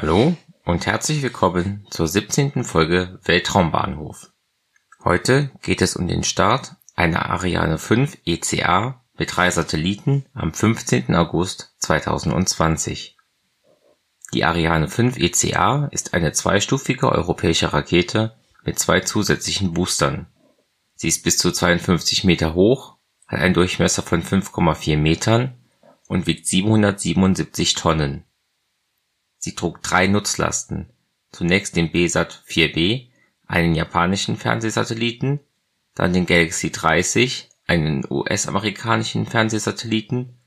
Hallo und herzlich willkommen zur 17. Folge Weltraumbahnhof. Heute geht es um den Start einer Ariane 5 ECA mit drei Satelliten am 15. August 2020. Die Ariane 5 ECA ist eine zweistufige europäische Rakete mit zwei zusätzlichen Boostern. Sie ist bis zu 52 Meter hoch, hat einen Durchmesser von 5,4 Metern und wiegt 777 Tonnen Sie trug drei Nutzlasten, zunächst den BSAT 4B, einen japanischen Fernsehsatelliten, dann den Galaxy 30, einen US-amerikanischen Fernsehsatelliten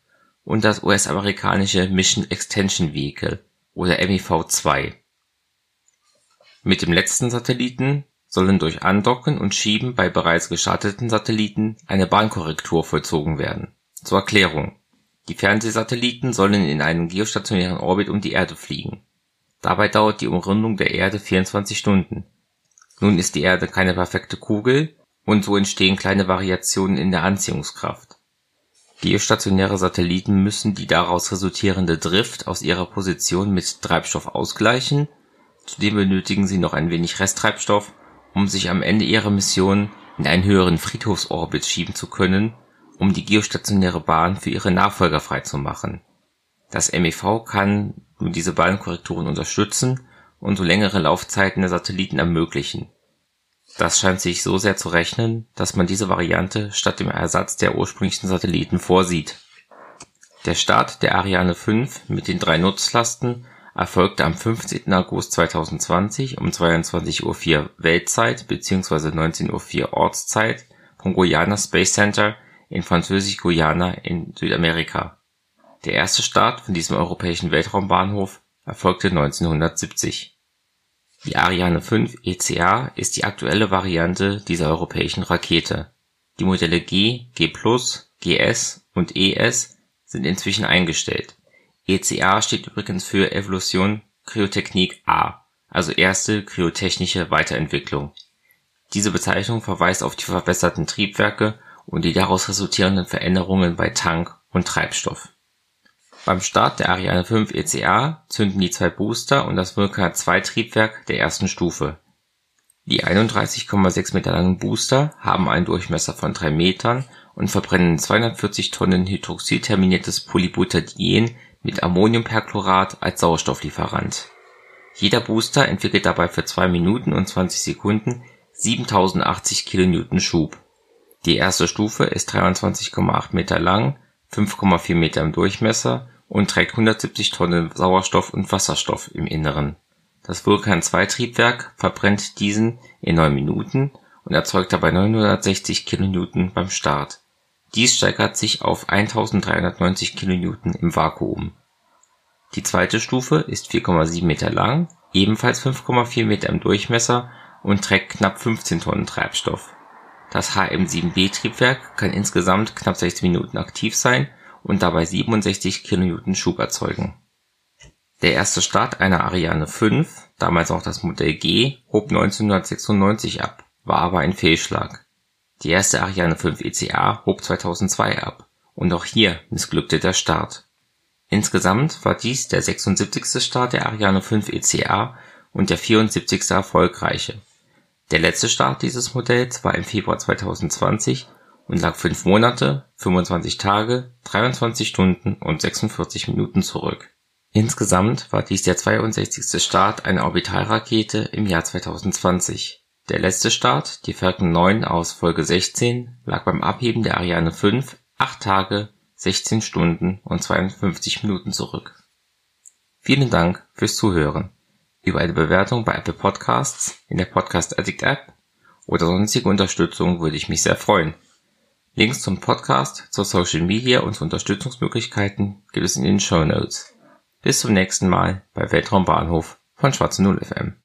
und das US-amerikanische Mission Extension Vehicle oder MIV-2. Mit dem letzten Satelliten sollen durch Andocken und Schieben bei bereits gestarteten Satelliten eine Bahnkorrektur vollzogen werden. Zur Erklärung die Fernsehsatelliten sollen in einem geostationären Orbit um die Erde fliegen. Dabei dauert die Umrundung der Erde 24 Stunden. Nun ist die Erde keine perfekte Kugel und so entstehen kleine Variationen in der Anziehungskraft. Geostationäre Satelliten müssen die daraus resultierende Drift aus ihrer Position mit Treibstoff ausgleichen, zudem benötigen sie noch ein wenig Resttreibstoff, um sich am Ende ihrer Mission in einen höheren Friedhofsorbit schieben zu können um die geostationäre Bahn für ihre Nachfolger freizumachen. Das MEV kann nun diese Bahnkorrekturen unterstützen und so längere Laufzeiten der Satelliten ermöglichen. Das scheint sich so sehr zu rechnen, dass man diese Variante statt dem Ersatz der ursprünglichen Satelliten vorsieht. Der Start der Ariane 5 mit den drei Nutzlasten erfolgte am 15. August 2020 um 22:04 Uhr Weltzeit bzw. 19:04 Uhr Ortszeit vom Guyana Space Center in Französisch-Guyana in Südamerika. Der erste Start von diesem europäischen Weltraumbahnhof erfolgte 1970. Die Ariane 5 ECA ist die aktuelle Variante dieser europäischen Rakete. Die Modelle G, G+, GS und ES sind inzwischen eingestellt. ECA steht übrigens für Evolution Kryotechnik A, also erste kryotechnische Weiterentwicklung. Diese Bezeichnung verweist auf die verbesserten Triebwerke und die daraus resultierenden Veränderungen bei Tank und Treibstoff. Beim Start der Ariane 5 ECA zünden die zwei Booster und das Vulkan-2-Triebwerk der ersten Stufe. Die 31,6 Meter langen Booster haben einen Durchmesser von 3 Metern und verbrennen 240 Tonnen hydroxylterminiertes Polybutadien mit Ammoniumperchlorat als Sauerstofflieferant. Jeder Booster entwickelt dabei für 2 Minuten und 20 Sekunden 7080 kN Schub die erste Stufe ist 23,8 Meter lang, 5,4 Meter im Durchmesser und trägt 170 Tonnen Sauerstoff und Wasserstoff im Inneren. Das Vulkan-2-Triebwerk verbrennt diesen in 9 Minuten und erzeugt dabei 960 kN beim Start. Dies steigert sich auf 1390 kN im Vakuum. Die zweite Stufe ist 4,7 Meter lang, ebenfalls 5,4 Meter im Durchmesser und trägt knapp 15 Tonnen Treibstoff das HM7B-Triebwerk kann insgesamt knapp 16 Minuten aktiv sein und dabei 67 kN Schub erzeugen. Der erste Start einer Ariane 5, damals auch das Modell G, hob 1996 ab, war aber ein Fehlschlag. Die erste Ariane 5 ECA hob 2002 ab und auch hier missglückte der Start. Insgesamt war dies der 76. Start der Ariane 5 ECA und der 74. erfolgreiche der letzte Start dieses Modells war im Februar 2020 und lag fünf Monate, 25 Tage, 23 Stunden und 46 Minuten zurück. Insgesamt war dies der 62. Start einer Orbitalrakete im Jahr 2020. Der letzte Start, die Falcon 9 aus Folge 16, lag beim Abheben der Ariane 5 8 Tage, 16 Stunden und 52 Minuten zurück. Vielen Dank fürs Zuhören über eine Bewertung bei Apple Podcasts, in der Podcast Addict App oder sonstige Unterstützung würde ich mich sehr freuen. Links zum Podcast, zur Social Media und zu Unterstützungsmöglichkeiten gibt es in den Show Notes. Bis zum nächsten Mal bei Weltraumbahnhof von Schwarze Null FM.